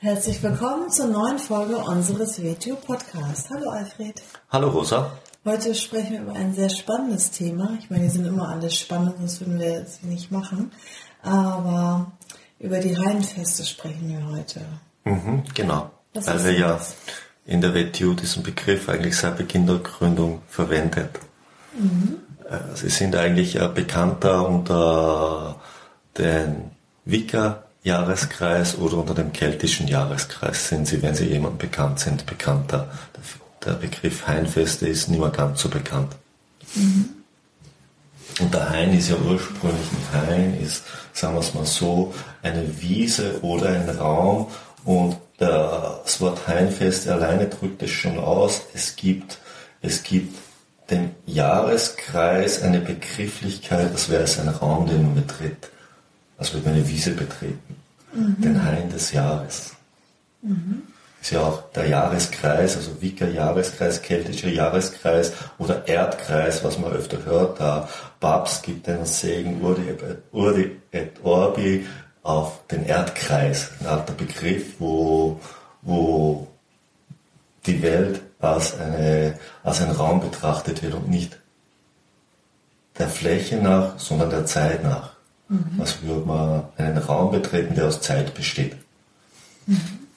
Herzlich willkommen zur neuen Folge unseres WTO Podcasts. Hallo Alfred. Hallo Rosa. Heute sprechen wir über ein sehr spannendes Thema. Ich meine, die sind immer alles spannend, das würden wir jetzt nicht machen. Aber über die Heilfeste sprechen wir heute. Mhm, genau. Was Weil wir ja in der WTO diesen Begriff eigentlich seit Beginn der Gründung verwendet. Mhm. Äh, sie sind eigentlich bekannter unter den Wicca Jahreskreis oder unter dem keltischen Jahreskreis sind sie, wenn sie jemandem bekannt sind, bekannter. Der Begriff Hainfeste ist nicht mehr ganz so bekannt. Mhm. Und der Hain ist ja ursprünglich ein Hain, ist, sagen wir es mal so, eine Wiese oder ein Raum. Und das Wort Hainfeste alleine drückt es schon aus. Es gibt, es gibt dem Jahreskreis eine Begrifflichkeit, das wäre es ein Raum, den man betritt. Also wird man eine Wiese betreten mhm. den Hain des Jahres. Mhm. Ist ja auch der Jahreskreis, also Wicker Jahreskreis, keltischer Jahreskreis oder Erdkreis, was man öfter hört. Der Papst gibt den Segen Urdi, Urdi et Orbi auf den Erdkreis, ein alter Begriff, wo, wo die Welt als, eine, als ein Raum betrachtet wird und nicht der Fläche nach, sondern der Zeit nach. Mhm. Also würde man einen Raum betreten, der aus Zeit besteht. Mhm.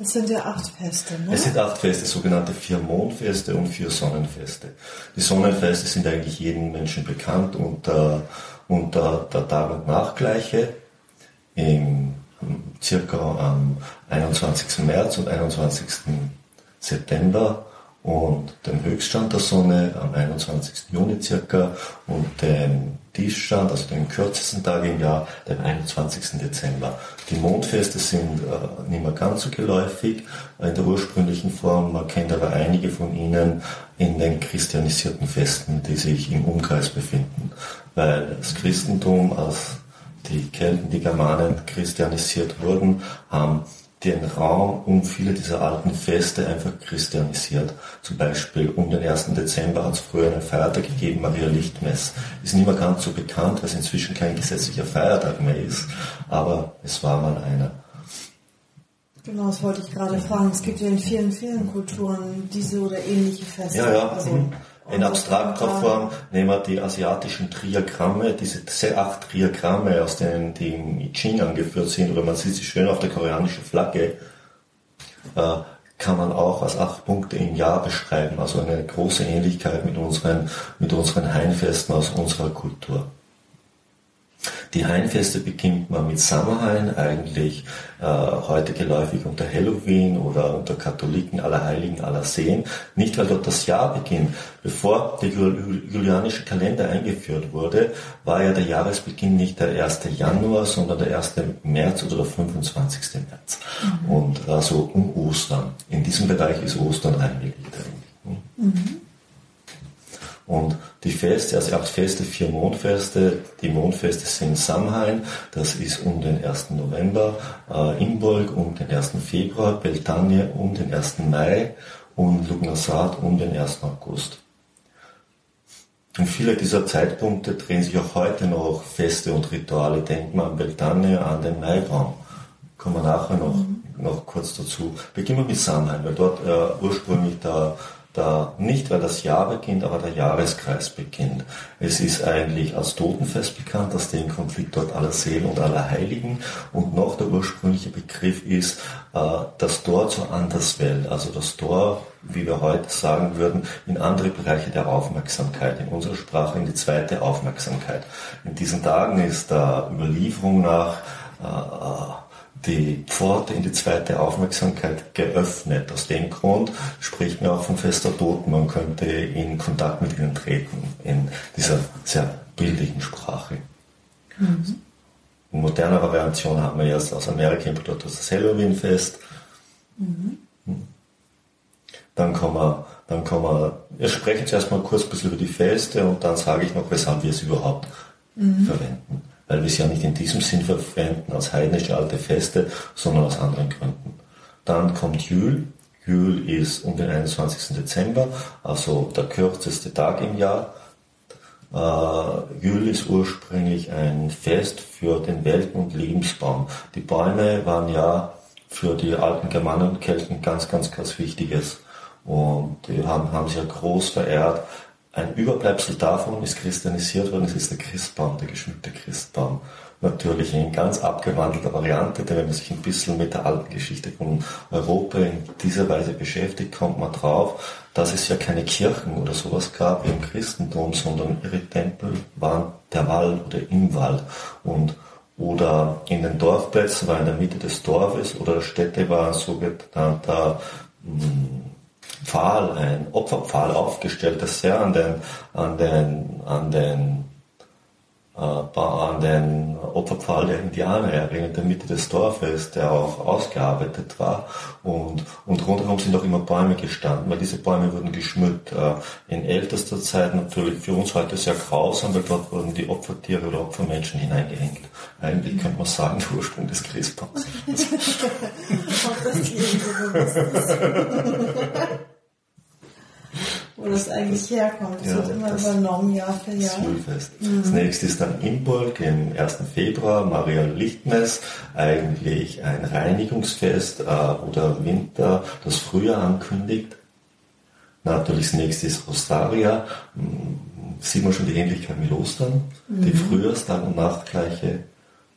Es sind ja acht Feste, ne? Es sind acht Feste, sogenannte vier Mondfeste und vier Sonnenfeste. Die Sonnenfeste sind eigentlich jedem Menschen bekannt unter, unter der Tag- und Nachgleiche im, circa am 21. März und 21. September und den Höchststand der Sonne am 21. Juni circa und den Tiefstand, also den kürzesten Tag im Jahr, den 21. Dezember. Die Mondfeste sind äh, nicht mehr ganz so geläufig in der ursprünglichen Form. Man kennt aber einige von ihnen in den christianisierten Festen, die sich im Umkreis befinden, weil das Christentum als die Kelten, die Germanen christianisiert wurden, haben den Raum um viele dieser alten Feste einfach christianisiert. Zum Beispiel um den 1. Dezember hat es früher einen Feiertag gegeben, Maria Lichtmess. Ist nicht mehr ganz so bekannt, weil es inzwischen kein gesetzlicher Feiertag mehr ist, aber es war mal einer. Genau, das wollte ich gerade fragen. Es gibt ja in vielen, vielen Kulturen diese oder ähnliche Feste. Ja, ja. Also, mhm. In abstrakter Form nehmen wir die asiatischen Triagramme, diese acht Triagramme, aus denen die im I Ching angeführt sind, oder man sieht sie schön auf der koreanischen Flagge, äh, kann man auch als acht Punkte im Jahr beschreiben. Also eine große Ähnlichkeit mit unseren, mit unseren Hainfesten aus unserer Kultur. Die Hainfeste beginnt man mit Samhain, eigentlich äh, heute geläufig unter Halloween oder unter Katholiken aller Heiligen, aller Seen. Nicht, weil dort das Jahr beginnt. Bevor der julianische Kalender eingeführt wurde, war ja der Jahresbeginn nicht der 1. Januar, sondern der 1. März oder der 25. März. Mhm. Und also um Ostern. In diesem Bereich ist Ostern eigentlich. Mhm. Und die Feste, also habt Feste, vier Mondfeste. Die Mondfeste sind Samhain, das ist um den 1. November, äh, Imbolg um den 1. Februar, Beltane um den 1. Mai und Lugnasad um den 1. August. Und viele dieser Zeitpunkte drehen sich auch heute noch Feste und Rituale. Denkt man an Beltane, an den Maibaum. Kommen wir nachher noch, mhm. noch kurz dazu. Beginnen wir mit Samhain, weil dort äh, ursprünglich der da nicht, weil das Jahr beginnt, aber der Jahreskreis beginnt. Es ist eigentlich als Totenfest bekannt, dass den Konflikt dort aller Seelen und aller Heiligen und noch der ursprüngliche Begriff ist äh, das Tor zur Anderswelt, also das Tor, wie wir heute sagen würden, in andere Bereiche der Aufmerksamkeit, in unserer Sprache in die zweite Aufmerksamkeit. In diesen Tagen ist der Überlieferung nach äh, die Pforte in die zweite Aufmerksamkeit geöffnet. Aus dem Grund spricht man auch von fester Toten. Man könnte in Kontakt mit ihnen treten in dieser sehr bildlichen Sprache. Mhm. In moderner Variation haben wir jetzt aus Amerika importiert das Halloween-Fest. Mhm. Dann kommen wir Dann kann man, wir sprechen zuerst mal kurz ein bisschen über die Feste und dann sage ich noch, weshalb wir es überhaupt mhm. verwenden. Weil wir es ja nicht in diesem Sinn verwenden als heidnische alte Feste, sondern aus anderen Gründen. Dann kommt Jül. Jül ist um den 21. Dezember, also der kürzeste Tag im Jahr. Äh, Jül ist ursprünglich ein Fest für den Welt- und Lebensbaum. Die Bäume waren ja für die alten Germanen und Kelten ganz, ganz, ganz wichtiges. Und die haben, haben sie ja groß verehrt. Ein Überbleibsel davon ist christianisiert worden, es ist der Christbaum, der geschmückte Christbaum. Natürlich in ganz abgewandelter Variante, denn wenn man sich ein bisschen mit der alten Geschichte von Europa in dieser Weise beschäftigt, kommt man drauf, dass es ja keine Kirchen oder sowas gab im Christentum, sondern ihre Tempel waren der Wald oder im Wald. Und oder in den Dorfplätzen war in der Mitte des Dorfes oder der Städte war ein sogenannter Pfahl, ein Opferpfahl aufgestellt, das sehr an den, an den, an den äh, an den Opferpfahl der Indianer erinnert, in der Mitte des Dorfes, der auch ausgearbeitet war. Und, und rundherum sind auch immer Bäume gestanden, weil diese Bäume wurden geschmückt. Äh, in ältester Zeit natürlich für uns heute sehr grausam, weil dort wurden die Opfertiere oder Opfermenschen hineingehängt. Eigentlich könnte man sagen, der Ursprung des Christbaums. wo das eigentlich herkommt. Das ja, wird immer das übernommen, Jahr für Jahr. Schulfest. Mhm. Das nächste ist dann Imbolg im 1. Februar, Maria Lichtmess, eigentlich ein Reinigungsfest, äh, oder Winter, das Frühjahr ankündigt. Natürlich das nächste ist Rosaria, hm, sieht man schon die Ähnlichkeit mit Ostern, mhm. die Frühjahrstag- und Nachtgleiche.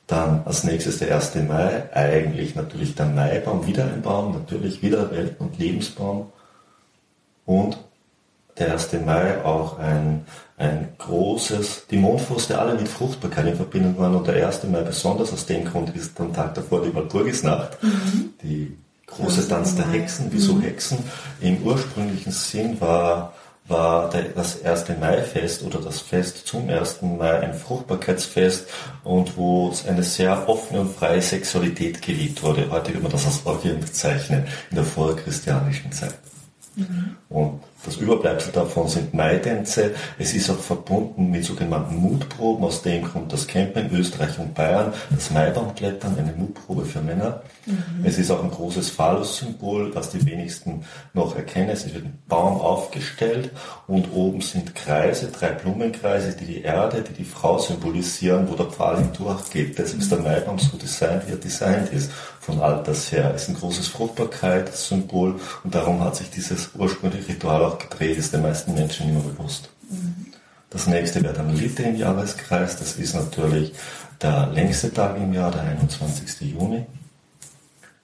Dann als nächstes der 1. Mai, eigentlich natürlich der Maibaum, wieder ein Baum, natürlich wieder Welt- und Lebensbaum. Und der 1. Mai auch ein, ein großes, die Mondfeste alle mit Fruchtbarkeit in Verbindung waren und der 1. Mai besonders aus dem Grund ist am Tag davor die Walpurgisnacht, mhm. die große Tanz der Hexen. Wieso mhm. Hexen? Im ursprünglichen Sinn war, war der, das 1. Mai-Fest oder das Fest zum 1. Mai ein Fruchtbarkeitsfest und wo es eine sehr offene und freie Sexualität geliebt wurde. Heute würde man das als Orgien bezeichnen, in der vorchristianischen Zeit. Mhm. Und das Überbleibsel davon sind Maidänze. Es ist auch verbunden mit sogenannten Mutproben. Aus dem Grund das Campen in Österreich und Bayern, das Maibaumklettern, eine Mutprobe für Männer. Mhm. Es ist auch ein großes Phallus-Symbol, das die wenigsten noch erkennen. Es wird ein Baum aufgestellt und oben sind Kreise, drei Blumenkreise, die die Erde, die die Frau symbolisieren, wo der Pfahl hindurchgeht. Deshalb ist der Maibaum so designt, wie er designt ist von alters her. Es ist ein großes Fruchtbarkeitssymbol und darum hat sich dieses ursprüngliche Ritual auch gedreht, ist den meisten Menschen immer bewusst. Das nächste wäre dann Mitte im Jahreskreis. Das ist natürlich der längste Tag im Jahr, der 21. Juni.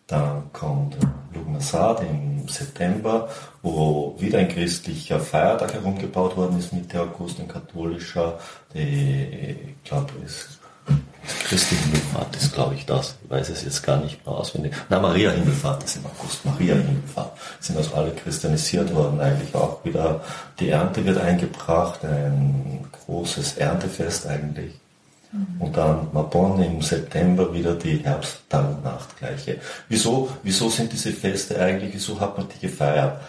Dann kommt Lugnasad im September, wo wieder ein christlicher Feiertag herumgebaut worden ist, Mitte August, ein katholischer, die, ich glaube, Christi Himmelfahrt ist, glaube ich, das. Ich weiß es jetzt gar nicht mehr auswendig. Na, Maria Himmelfahrt ist im August. Maria Himmelfahrt. Sind also alle christianisiert worden. Eigentlich auch wieder die Ernte wird eingebracht. Ein großes Erntefest eigentlich. Mhm. Und dann Mabon im September wieder die Herbsttag und Nachtgleiche. Wieso, wieso sind diese Feste eigentlich, wieso hat man die gefeiert?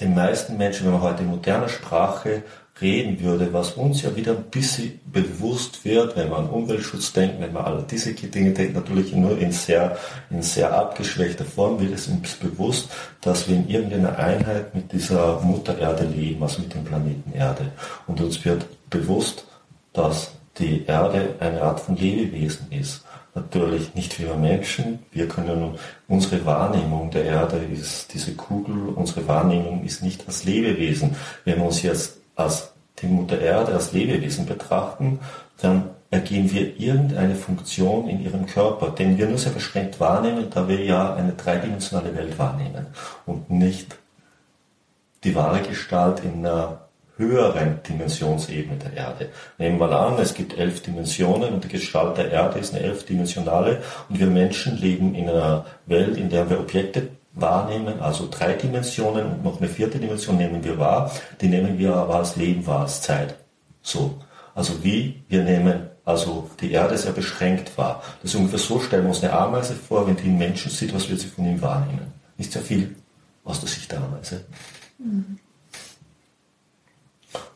Den meisten Menschen, wenn man heute in moderner Sprache reden würde, was uns ja wieder ein bisschen bewusst wird, wenn man an Umweltschutz denkt, wenn man all diese Dinge denkt, natürlich nur in sehr, in sehr abgeschwächter Form wird es uns bewusst, dass wir in irgendeiner Einheit mit dieser Mutter Erde leben, also mit dem Planeten Erde. Und uns wird bewusst, dass die Erde eine Art von Lebewesen ist. Natürlich nicht wir Menschen. Wir können, unsere Wahrnehmung der Erde ist diese Kugel, unsere Wahrnehmung ist nicht als Lebewesen. Wenn wir uns jetzt als die Mutter Erde als Lebewesen betrachten, dann ergehen wir irgendeine Funktion in ihrem Körper, den wir nur sehr beschränkt wahrnehmen, da wir ja eine dreidimensionale Welt wahrnehmen und nicht die wahre Gestalt in einer höheren Dimensionsebene der Erde. Nehmen wir an, es gibt elf Dimensionen und die Gestalt der Erde ist eine elfdimensionale und wir Menschen leben in einer Welt, in der wir Objekte wahrnehmen, also drei Dimensionen und noch eine vierte Dimension nehmen wir wahr, die nehmen wir aber als Leben wahr, als Zeit. So. Also wie? Wir nehmen also die Erde sehr beschränkt wahr. Das ist ungefähr so, stellen wir uns eine Ameise vor, wenn die einen Menschen sieht, was wird sie von ihm wahrnehmen? Nicht sehr viel aus der Sicht der Ameise. Mhm.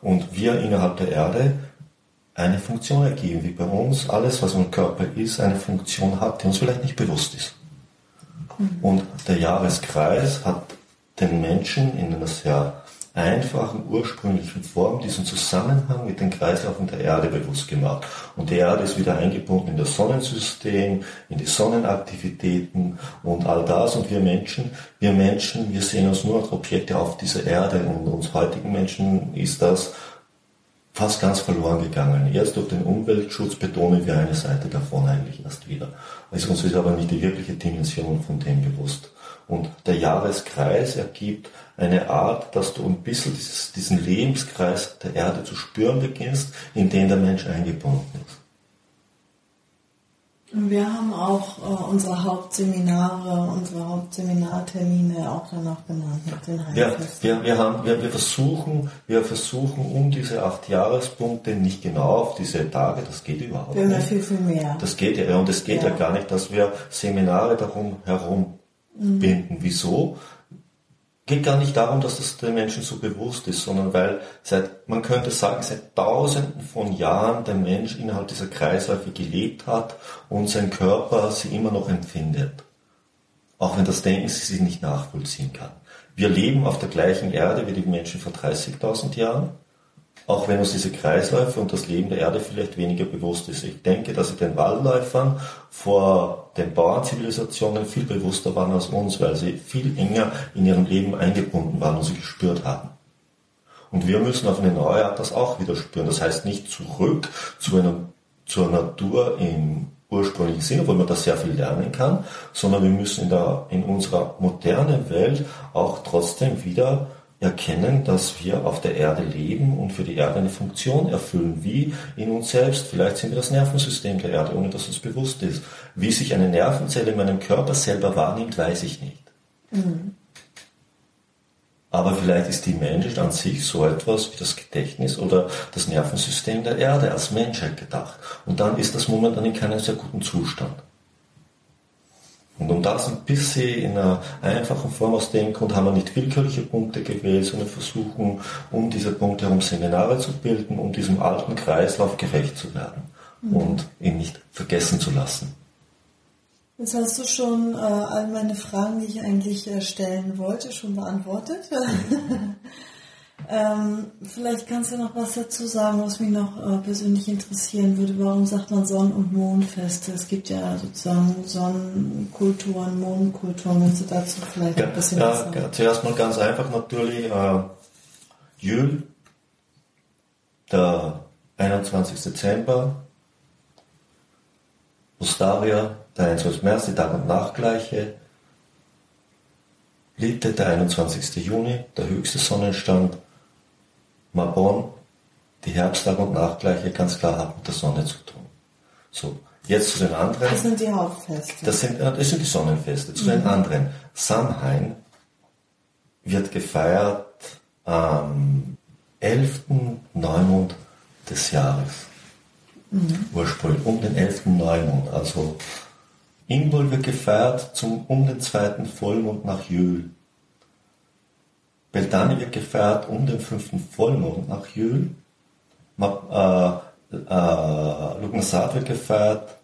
Und wir innerhalb der Erde eine Funktion ergeben, wie bei uns alles, was im Körper ist, eine Funktion hat, die uns vielleicht nicht bewusst ist. Mhm. Und der Jahreskreis hat den Menschen in einer sehr einfachen, ursprünglichen Form diesen Zusammenhang mit den Kreislaufen der Erde bewusst gemacht. Und die Erde ist wieder eingebunden in das Sonnensystem, in die Sonnenaktivitäten und all das. Und wir Menschen, wir Menschen, wir sehen uns nur als Objekte auf dieser Erde. Und uns heutigen Menschen ist das fast ganz verloren gegangen. Erst durch den Umweltschutz betonen wir eine Seite davon eigentlich erst wieder. Also uns ist aber nicht die wirkliche Dimension von dem bewusst. Und der Jahreskreis ergibt eine Art, dass du ein bisschen dieses, diesen Lebenskreis der Erde zu spüren beginnst, in den der Mensch eingebunden ist. Wir haben auch äh, unsere Hauptseminare, unsere Hauptseminartermine auch danach benannt. ja, wir, wir, haben, wir, wir, versuchen, wir versuchen um diese acht Jahrespunkte nicht genau auf diese Tage, das geht überhaupt wir nicht. Wir viel, viel mehr. Das geht ja, und es geht ja. ja gar nicht, dass wir Seminare darum herum mhm. binden. Wieso? Geht gar nicht darum, dass das den Menschen so bewusst ist, sondern weil seit, man könnte sagen, seit tausenden von Jahren der Mensch innerhalb dieser Kreisläufe gelebt hat und sein Körper sie immer noch empfindet. Auch wenn das Denken sie nicht nachvollziehen kann. Wir leben auf der gleichen Erde wie die Menschen vor 30.000 Jahren auch wenn uns diese Kreisläufe und das Leben der Erde vielleicht weniger bewusst ist. Ich denke, dass sie den Waldläufern vor den Bauernzivilisationen viel bewusster waren als uns, weil sie viel enger in ihrem Leben eingebunden waren und sie gespürt haben. Und wir müssen auf eine neue Art das auch wieder spüren. Das heißt nicht zurück zu einer, zur Natur im ursprünglichen Sinne, wo man da sehr viel lernen kann, sondern wir müssen in, der, in unserer modernen Welt auch trotzdem wieder erkennen, dass wir auf der Erde leben und für die Erde eine Funktion erfüllen, wie in uns selbst. Vielleicht sind wir das Nervensystem der Erde, ohne dass uns bewusst ist. Wie sich eine Nervenzelle in meinem Körper selber wahrnimmt, weiß ich nicht. Mhm. Aber vielleicht ist die Menschheit an sich so etwas wie das Gedächtnis oder das Nervensystem der Erde als Menschheit gedacht. Und dann ist das momentan in keinem sehr guten Zustand. Und um das ein bisschen in einer einfachen Form aus dem Grund haben wir nicht willkürliche Punkte gewählt, sondern versuchen, um diese Punkte herum Seminare zu bilden, um diesem alten Kreislauf gerecht zu werden mhm. und ihn nicht vergessen zu lassen. Jetzt hast du schon äh, all meine Fragen, die ich eigentlich äh, stellen wollte, schon beantwortet. Ähm, vielleicht kannst du noch was dazu sagen, was mich noch äh, persönlich interessieren würde. Warum sagt man Sonnen- und Mondfeste? Es gibt ja sozusagen Sonnenkulturen, Mondkulturen. Willst du dazu vielleicht ja, ein bisschen ja, was sagen? Ja, zuerst mal ganz einfach natürlich. Äh, Jül, der 21. Dezember. Ostaria, der 21. März, die Tag- und Nachtgleiche. Lite, der 21. Juni, der höchste Sonnenstand. Mabon, die Herbsttag- und Nachgleiche ganz klar hat mit der Sonne zu tun. So, jetzt zu den anderen. Das sind die Hauptfeste. Das sind, das sind die Sonnenfeste. Zu mhm. den anderen. Samhain wird gefeiert am 11. Neumond des Jahres. Mhm. Ursprünglich um den 11. Neumond. Also Imbol wird gefeiert zum, um den zweiten Vollmond nach Jöl. Beltane wird gefeiert um den fünften Vollmond nach Jül. Äh, äh, Lugnasat wird gefeiert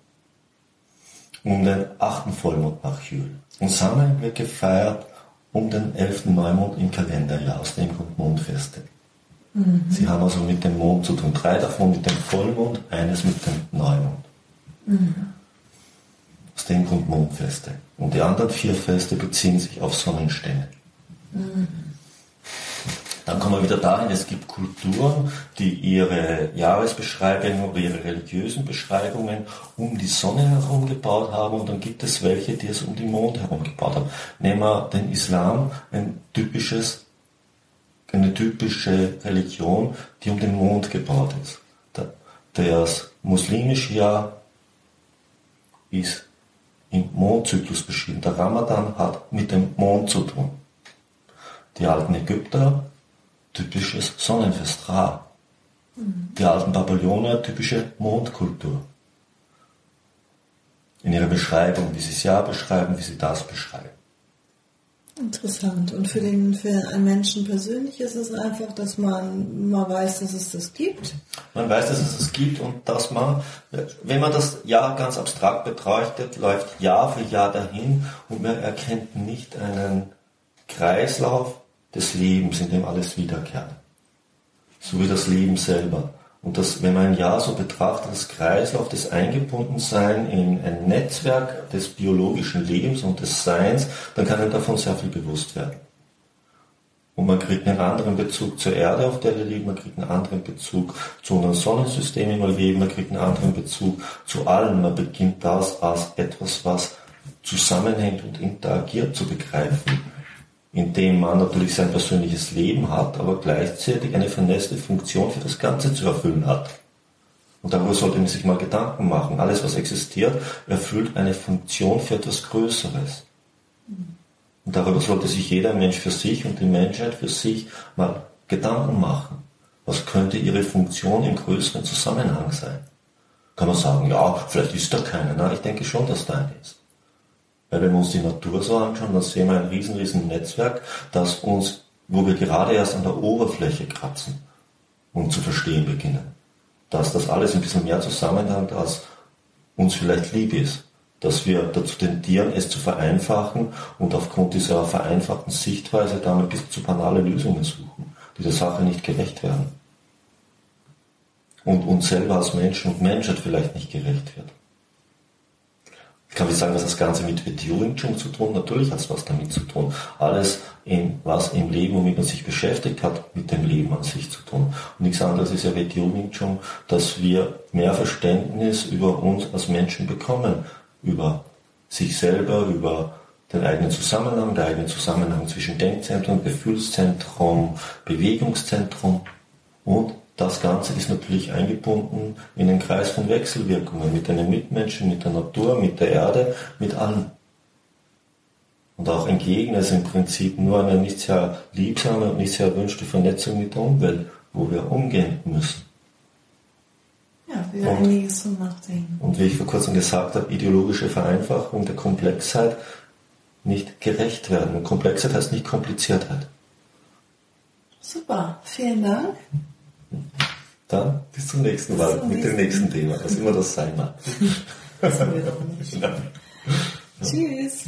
um den achten Vollmond nach Jül. Und Samhain wird gefeiert um den elften Neumond im Kalenderjahr, aus dem Grund Mondfeste. Mhm. Sie haben also mit dem Mond zu tun. Drei davon mit dem Vollmond, eines mit dem Neumond. Mhm. Aus dem Grund Mondfeste. Und die anderen vier Feste beziehen sich auf Sonnenstände. Mhm. Dann kommen wir wieder dahin, es gibt Kulturen, die ihre Jahresbeschreibungen oder ihre religiösen Beschreibungen um die Sonne herum gebaut haben und dann gibt es welche, die es um den Mond herum gebaut haben. Nehmen wir den Islam, ein typisches, eine typische Religion, die um den Mond gebaut ist. Das muslimische Jahr ist im Mondzyklus beschrieben. Der Ramadan hat mit dem Mond zu tun. Die alten Ägypter typisches Sonnenfest Ra. Mhm. Die alten Babylonier typische Mondkultur. In ihrer Beschreibung, wie sie es ja beschreiben, wie sie das beschreiben. Interessant. Und für den für einen Menschen persönlich ist es einfach, dass man mal weiß, dass es das gibt. Man weiß, dass es das gibt und dass man, wenn man das Jahr ganz abstrakt betrachtet, läuft Jahr für Jahr dahin und man erkennt nicht einen Kreislauf des Lebens, in dem alles wiederkehrt. So wie das Leben selber. Und das, wenn man ein Jahr so betrachtet, das Kreislauf des Eingebundensein in ein Netzwerk des biologischen Lebens und des Seins, dann kann einem davon sehr viel bewusst werden. Und man kriegt einen anderen Bezug zur Erde, auf der wir leben, man kriegt einen anderen Bezug zu unserem Sonnensystem, in dem wir leben, man kriegt einen anderen Bezug zu allem. Man beginnt das als etwas, was zusammenhängt und interagiert zu begreifen in dem man natürlich sein persönliches Leben hat, aber gleichzeitig eine vernetzte Funktion für das Ganze zu erfüllen hat. Und darüber sollte man sich mal Gedanken machen. Alles, was existiert, erfüllt eine Funktion für etwas Größeres. Und darüber sollte sich jeder Mensch für sich und die Menschheit für sich mal Gedanken machen. Was könnte ihre Funktion im größeren Zusammenhang sein? Kann man sagen, ja, vielleicht ist da keiner. Na, ich denke schon, dass da eine ist. Weil wenn wir uns die Natur so anschauen, dann sehen wir ein riesen, riesen Netzwerk, das uns, wo wir gerade erst an der Oberfläche kratzen und zu verstehen beginnen. Dass das alles ein bisschen mehr zusammenhängt, als uns vielleicht lieb ist. Dass wir dazu tendieren, es zu vereinfachen und aufgrund dieser vereinfachten Sichtweise damit bis zu banale Lösungen suchen, die der Sache nicht gerecht werden. Und uns selber als Menschen und Menschheit vielleicht nicht gerecht wird. Kann ich sagen, was das Ganze mit Wing Chun zu tun? Natürlich hat es was damit zu tun. Alles, in, was im Leben, womit man sich beschäftigt hat, mit dem Leben an sich zu tun. Und nichts anderes ist ja Wing Chun, dass wir mehr Verständnis über uns als Menschen bekommen, über sich selber, über den eigenen Zusammenhang, der eigenen Zusammenhang zwischen Denkzentrum, Gefühlszentrum, Bewegungszentrum und das Ganze ist natürlich eingebunden in den Kreis von Wechselwirkungen mit deinen Mitmenschen, mit der Natur, mit der Erde, mit allem. Und auch ein Gegner ist im Prinzip nur eine nicht sehr liebsame und nicht sehr erwünschte Vernetzung mit der Umwelt, wo wir umgehen müssen. Ja, wir und, einiges zum Nachdenken. Und wie ich vor kurzem gesagt habe, ideologische Vereinfachung der Komplexheit nicht gerecht werden. Und Komplexheit heißt nicht Kompliziertheit. Super, vielen Dank. Dann bis zum nächsten Mal mit dem nächsten Thema, was immer das sein mag. Das Tschüss.